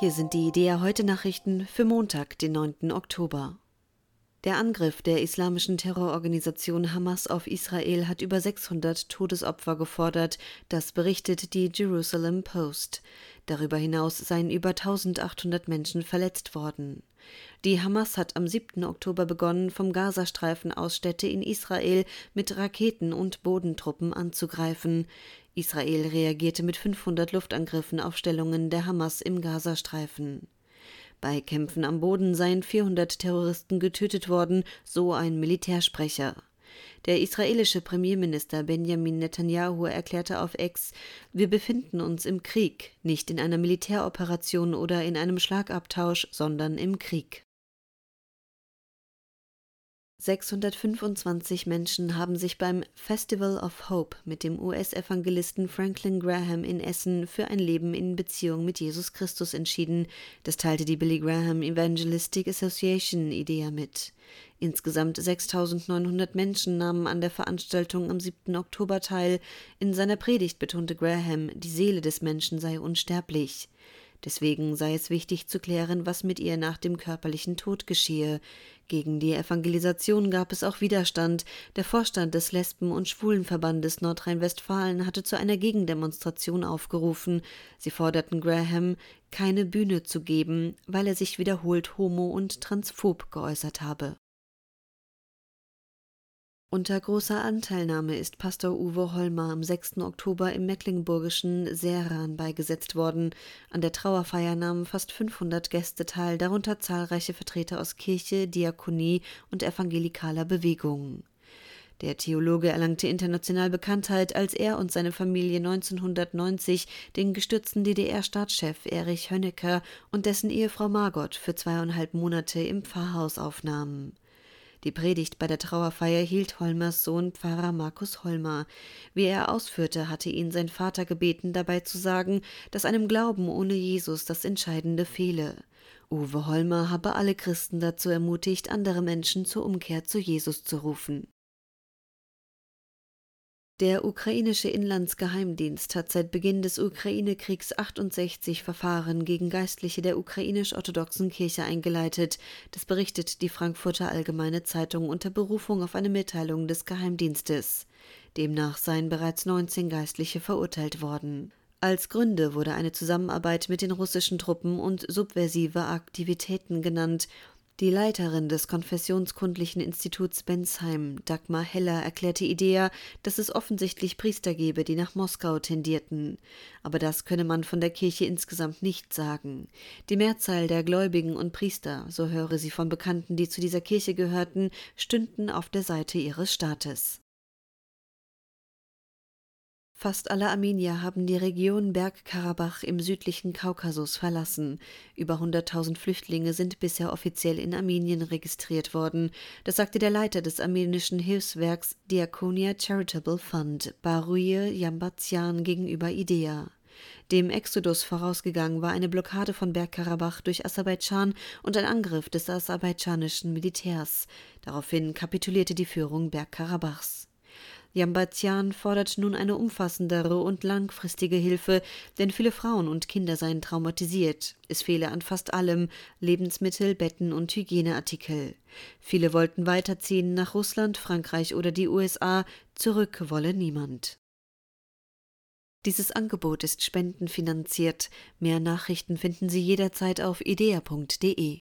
Hier sind die Idea heute Nachrichten für Montag, den 9. Oktober. Der Angriff der islamischen Terrororganisation Hamas auf Israel hat über 600 Todesopfer gefordert, das berichtet die Jerusalem Post. Darüber hinaus seien über 1800 Menschen verletzt worden. Die Hamas hat am 7. Oktober begonnen, vom Gazastreifen aus Städte in Israel mit Raketen und Bodentruppen anzugreifen. Israel reagierte mit 500 Luftangriffen auf Stellungen der Hamas im Gazastreifen. Bei Kämpfen am Boden seien 400 Terroristen getötet worden, so ein Militärsprecher. Der israelische Premierminister Benjamin Netanyahu erklärte auf Ex, wir befinden uns im Krieg, nicht in einer Militäroperation oder in einem Schlagabtausch, sondern im Krieg. 625 Menschen haben sich beim Festival of Hope mit dem US-Evangelisten Franklin Graham in Essen für ein Leben in Beziehung mit Jesus Christus entschieden. Das teilte die Billy Graham Evangelistic Association IDEA mit. Insgesamt 6900 Menschen nahmen an der Veranstaltung am 7. Oktober teil. In seiner Predigt betonte Graham, die Seele des Menschen sei unsterblich. Deswegen sei es wichtig zu klären, was mit ihr nach dem körperlichen Tod geschehe. Gegen die Evangelisation gab es auch Widerstand. Der Vorstand des Lesben- und Schwulenverbandes Nordrhein-Westfalen hatte zu einer Gegendemonstration aufgerufen. Sie forderten Graham, keine Bühne zu geben, weil er sich wiederholt homo- und transphob geäußert habe. Unter großer Anteilnahme ist Pastor Uwe Holmer am 6. Oktober im mecklenburgischen Seran beigesetzt worden. An der Trauerfeier nahmen fast 500 Gäste teil, darunter zahlreiche Vertreter aus Kirche, Diakonie und evangelikaler Bewegung. Der Theologe erlangte international Bekanntheit, als er und seine Familie 1990 den gestürzten DDR-Staatschef Erich Honecker und dessen Ehefrau Margot für zweieinhalb Monate im Pfarrhaus aufnahmen. Die Predigt bei der Trauerfeier hielt Holmers Sohn Pfarrer Markus Holmer. Wie er ausführte, hatte ihn sein Vater gebeten, dabei zu sagen, dass einem Glauben ohne Jesus das Entscheidende fehle. Uwe Holmer habe alle Christen dazu ermutigt, andere Menschen zur Umkehr zu Jesus zu rufen. Der ukrainische Inlandsgeheimdienst hat seit Beginn des Ukraine-Kriegs 68 Verfahren gegen Geistliche der ukrainisch-orthodoxen Kirche eingeleitet. Das berichtet die Frankfurter Allgemeine Zeitung unter Berufung auf eine Mitteilung des Geheimdienstes. Demnach seien bereits 19 Geistliche verurteilt worden. Als Gründe wurde eine Zusammenarbeit mit den russischen Truppen und subversive Aktivitäten genannt die Leiterin des Konfessionskundlichen Instituts Bensheim, Dagmar Heller, erklärte Idea, dass es offensichtlich Priester gebe, die nach Moskau tendierten. Aber das könne man von der Kirche insgesamt nicht sagen. Die Mehrzahl der Gläubigen und Priester, so höre sie von Bekannten, die zu dieser Kirche gehörten, stünden auf der Seite ihres Staates. Fast alle Armenier haben die Region Bergkarabach im südlichen Kaukasus verlassen. Über 100.000 Flüchtlinge sind bisher offiziell in Armenien registriert worden. Das sagte der Leiter des armenischen Hilfswerks Diakonia Charitable Fund, Baruye Yambazian, gegenüber IDEA. Dem Exodus vorausgegangen war eine Blockade von Bergkarabach durch Aserbaidschan und ein Angriff des aserbaidschanischen Militärs. Daraufhin kapitulierte die Führung Bergkarabachs. Jambazian fordert nun eine umfassendere und langfristige Hilfe, denn viele Frauen und Kinder seien traumatisiert. Es fehle an fast allem Lebensmittel, Betten und Hygieneartikel. Viele wollten weiterziehen nach Russland, Frankreich oder die USA, zurück wolle niemand. Dieses Angebot ist spendenfinanziert. Mehr Nachrichten finden Sie jederzeit auf idea.de.